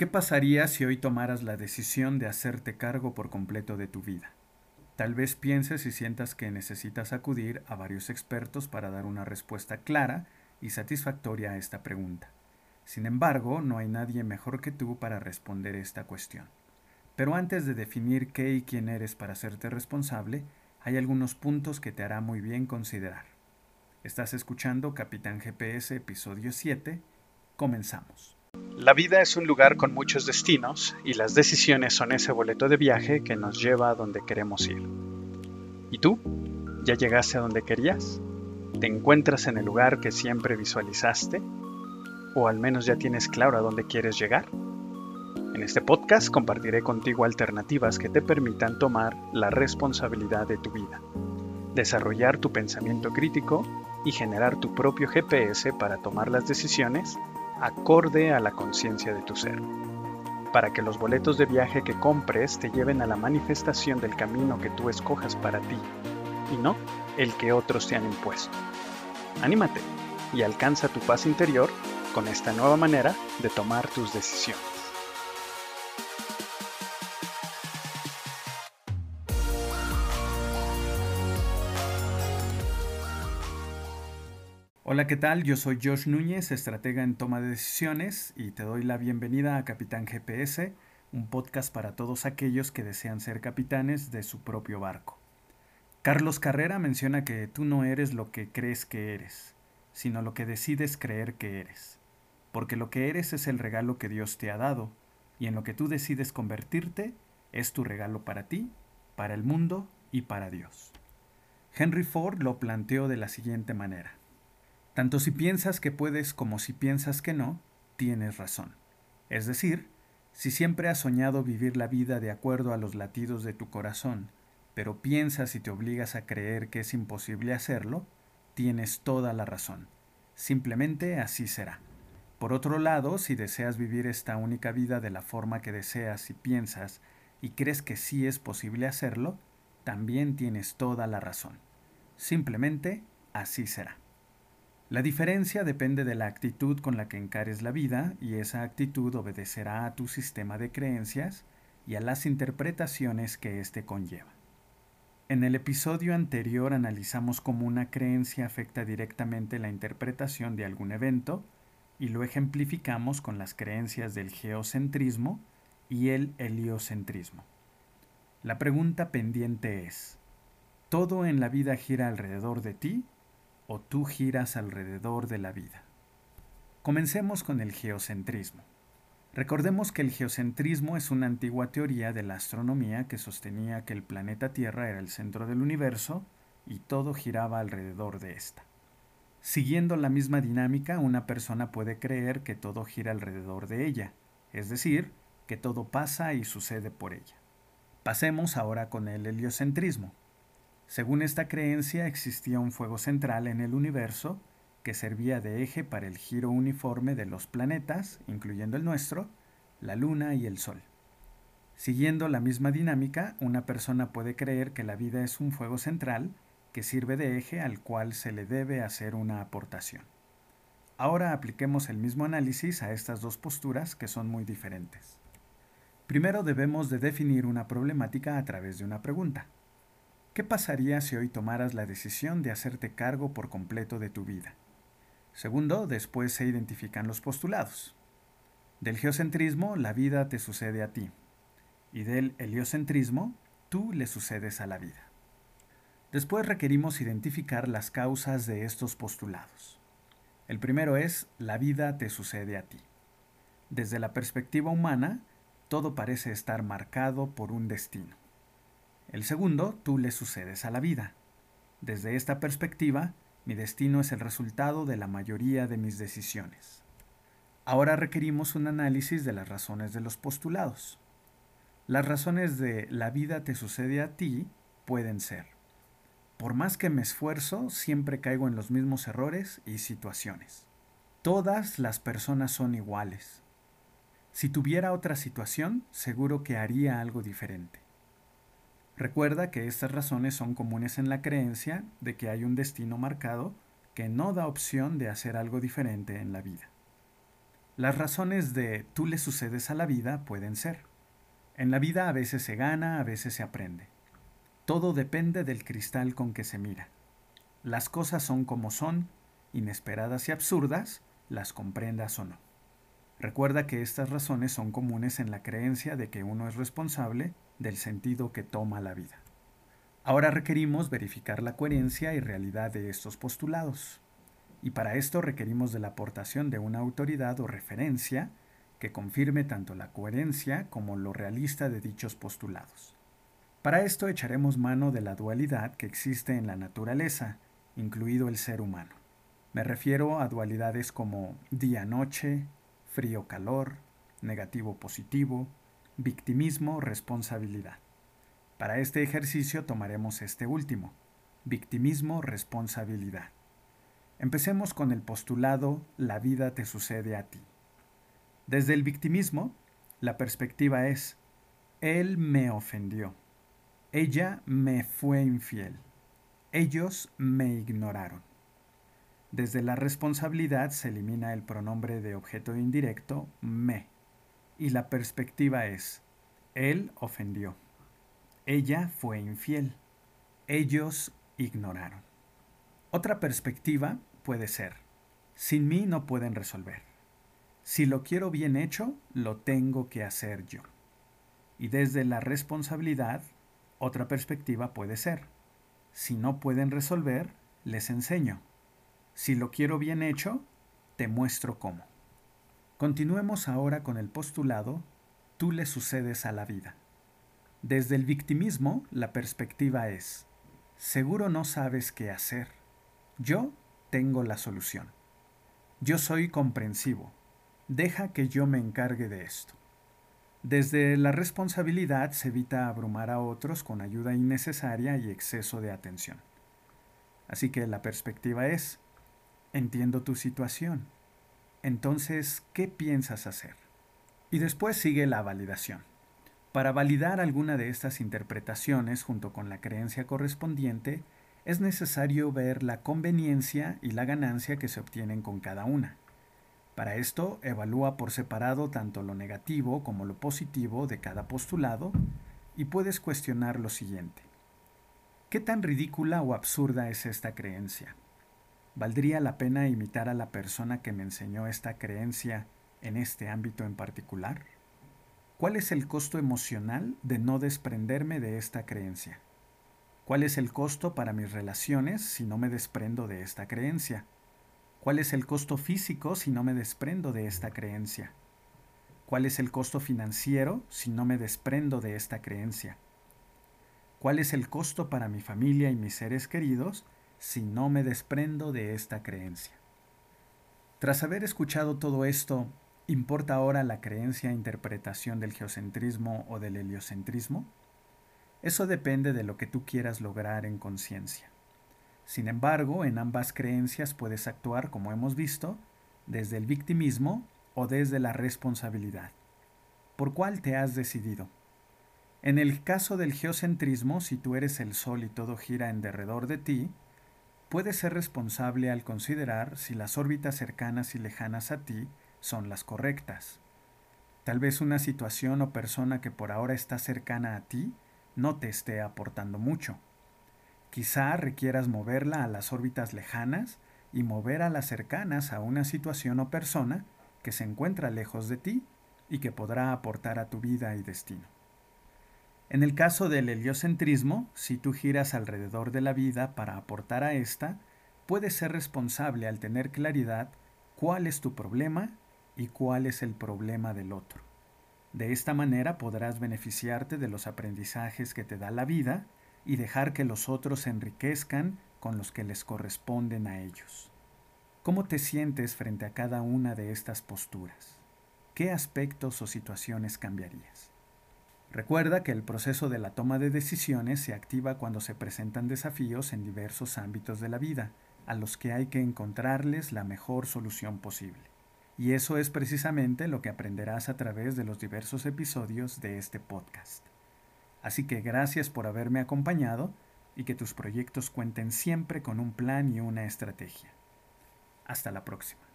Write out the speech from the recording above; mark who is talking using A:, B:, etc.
A: ¿Qué pasaría si hoy tomaras la decisión de hacerte cargo por completo de tu vida? Tal vez pienses y sientas que necesitas acudir a varios expertos para dar una respuesta clara y satisfactoria a esta pregunta. Sin embargo, no hay nadie mejor que tú para responder esta cuestión. Pero antes de definir qué y quién eres para hacerte responsable, hay algunos puntos que te hará muy bien considerar. Estás escuchando Capitán GPS episodio 7. Comenzamos.
B: La vida es un lugar con muchos destinos y las decisiones son ese boleto de viaje que nos lleva a donde queremos ir. ¿Y tú? ¿Ya llegaste a donde querías? ¿Te encuentras en el lugar que siempre visualizaste? ¿O al menos ya tienes claro a dónde quieres llegar? En este podcast compartiré contigo alternativas que te permitan tomar la responsabilidad de tu vida, desarrollar tu pensamiento crítico y generar tu propio GPS para tomar las decisiones acorde a la conciencia de tu ser, para que los boletos de viaje que compres te lleven a la manifestación del camino que tú escojas para ti y no el que otros te han impuesto. Anímate y alcanza tu paz interior con esta nueva manera de tomar tus decisiones.
A: Hola, ¿qué tal? Yo soy Josh Núñez, estratega en toma de decisiones, y te doy la bienvenida a Capitán GPS, un podcast para todos aquellos que desean ser capitanes de su propio barco. Carlos Carrera menciona que tú no eres lo que crees que eres, sino lo que decides creer que eres, porque lo que eres es el regalo que Dios te ha dado, y en lo que tú decides convertirte es tu regalo para ti, para el mundo y para Dios. Henry Ford lo planteó de la siguiente manera. Tanto si piensas que puedes como si piensas que no, tienes razón. Es decir, si siempre has soñado vivir la vida de acuerdo a los latidos de tu corazón, pero piensas y te obligas a creer que es imposible hacerlo, tienes toda la razón. Simplemente así será. Por otro lado, si deseas vivir esta única vida de la forma que deseas y piensas y crees que sí es posible hacerlo, también tienes toda la razón. Simplemente así será. La diferencia depende de la actitud con la que encares la vida y esa actitud obedecerá a tu sistema de creencias y a las interpretaciones que éste conlleva. En el episodio anterior analizamos cómo una creencia afecta directamente la interpretación de algún evento y lo ejemplificamos con las creencias del geocentrismo y el heliocentrismo. La pregunta pendiente es, ¿todo en la vida gira alrededor de ti o tú giras alrededor de la vida. Comencemos con el geocentrismo. Recordemos que el geocentrismo es una antigua teoría de la astronomía que sostenía que el planeta Tierra era el centro del universo y todo giraba alrededor de ésta. Siguiendo la misma dinámica, una persona puede creer que todo gira alrededor de ella, es decir, que todo pasa y sucede por ella. Pasemos ahora con el heliocentrismo. Según esta creencia existía un fuego central en el universo que servía de eje para el giro uniforme de los planetas, incluyendo el nuestro, la Luna y el Sol. Siguiendo la misma dinámica, una persona puede creer que la vida es un fuego central que sirve de eje al cual se le debe hacer una aportación. Ahora apliquemos el mismo análisis a estas dos posturas que son muy diferentes. Primero debemos de definir una problemática a través de una pregunta. ¿Qué pasaría si hoy tomaras la decisión de hacerte cargo por completo de tu vida? Segundo, después se identifican los postulados. Del geocentrismo, la vida te sucede a ti. Y del heliocentrismo, tú le sucedes a la vida. Después requerimos identificar las causas de estos postulados. El primero es, la vida te sucede a ti. Desde la perspectiva humana, todo parece estar marcado por un destino. El segundo, tú le sucedes a la vida. Desde esta perspectiva, mi destino es el resultado de la mayoría de mis decisiones. Ahora requerimos un análisis de las razones de los postulados. Las razones de la vida te sucede a ti pueden ser, por más que me esfuerzo, siempre caigo en los mismos errores y situaciones. Todas las personas son iguales. Si tuviera otra situación, seguro que haría algo diferente. Recuerda que estas razones son comunes en la creencia de que hay un destino marcado que no da opción de hacer algo diferente en la vida. Las razones de tú le sucedes a la vida pueden ser. En la vida a veces se gana, a veces se aprende. Todo depende del cristal con que se mira. Las cosas son como son, inesperadas y absurdas, las comprendas o no. Recuerda que estas razones son comunes en la creencia de que uno es responsable del sentido que toma la vida. Ahora requerimos verificar la coherencia y realidad de estos postulados y para esto requerimos de la aportación de una autoridad o referencia que confirme tanto la coherencia como lo realista de dichos postulados. Para esto echaremos mano de la dualidad que existe en la naturaleza, incluido el ser humano. Me refiero a dualidades como día-noche, frío-calor, negativo-positivo, victimismo-responsabilidad. Para este ejercicio tomaremos este último, victimismo-responsabilidad. Empecemos con el postulado La vida te sucede a ti. Desde el victimismo, la perspectiva es, Él me ofendió, ella me fue infiel, ellos me ignoraron. Desde la responsabilidad se elimina el pronombre de objeto indirecto me y la perspectiva es, Él ofendió, ella fue infiel, ellos ignoraron. Otra perspectiva puede ser. Sin mí no pueden resolver. Si lo quiero bien hecho, lo tengo que hacer yo. Y desde la responsabilidad, otra perspectiva puede ser. Si no pueden resolver, les enseño. Si lo quiero bien hecho, te muestro cómo. Continuemos ahora con el postulado, tú le sucedes a la vida. Desde el victimismo, la perspectiva es, seguro no sabes qué hacer. Yo tengo la solución. Yo soy comprensivo. Deja que yo me encargue de esto. Desde la responsabilidad se evita abrumar a otros con ayuda innecesaria y exceso de atención. Así que la perspectiva es, entiendo tu situación. Entonces, ¿qué piensas hacer? Y después sigue la validación. Para validar alguna de estas interpretaciones junto con la creencia correspondiente, es necesario ver la conveniencia y la ganancia que se obtienen con cada una. Para esto, evalúa por separado tanto lo negativo como lo positivo de cada postulado y puedes cuestionar lo siguiente. ¿Qué tan ridícula o absurda es esta creencia? ¿Valdría la pena imitar a la persona que me enseñó esta creencia en este ámbito en particular? ¿Cuál es el costo emocional de no desprenderme de esta creencia? ¿Cuál es el costo para mis relaciones si no me desprendo de esta creencia? ¿Cuál es el costo físico si no me desprendo de esta creencia? ¿Cuál es el costo financiero si no me desprendo de esta creencia? ¿Cuál es el costo para mi familia y mis seres queridos si no me desprendo de esta creencia? Tras haber escuchado todo esto, ¿importa ahora la creencia e interpretación del geocentrismo o del heliocentrismo? Eso depende de lo que tú quieras lograr en conciencia. Sin embargo, en ambas creencias puedes actuar, como hemos visto, desde el victimismo o desde la responsabilidad. ¿Por cuál te has decidido? En el caso del geocentrismo, si tú eres el sol y todo gira en derredor de ti, puedes ser responsable al considerar si las órbitas cercanas y lejanas a ti son las correctas. Tal vez una situación o persona que por ahora está cercana a ti no te esté aportando mucho. Quizá requieras moverla a las órbitas lejanas y mover a las cercanas a una situación o persona que se encuentra lejos de ti y que podrá aportar a tu vida y destino. En el caso del heliocentrismo, si tú giras alrededor de la vida para aportar a esta, puedes ser responsable al tener claridad cuál es tu problema y cuál es el problema del otro. De esta manera podrás beneficiarte de los aprendizajes que te da la vida y dejar que los otros se enriquezcan con los que les corresponden a ellos. ¿Cómo te sientes frente a cada una de estas posturas? ¿Qué aspectos o situaciones cambiarías? Recuerda que el proceso de la toma de decisiones se activa cuando se presentan desafíos en diversos ámbitos de la vida, a los que hay que encontrarles la mejor solución posible. Y eso es precisamente lo que aprenderás a través de los diversos episodios de este podcast. Así que gracias por haberme acompañado y que tus proyectos cuenten siempre con un plan y una estrategia. Hasta la próxima.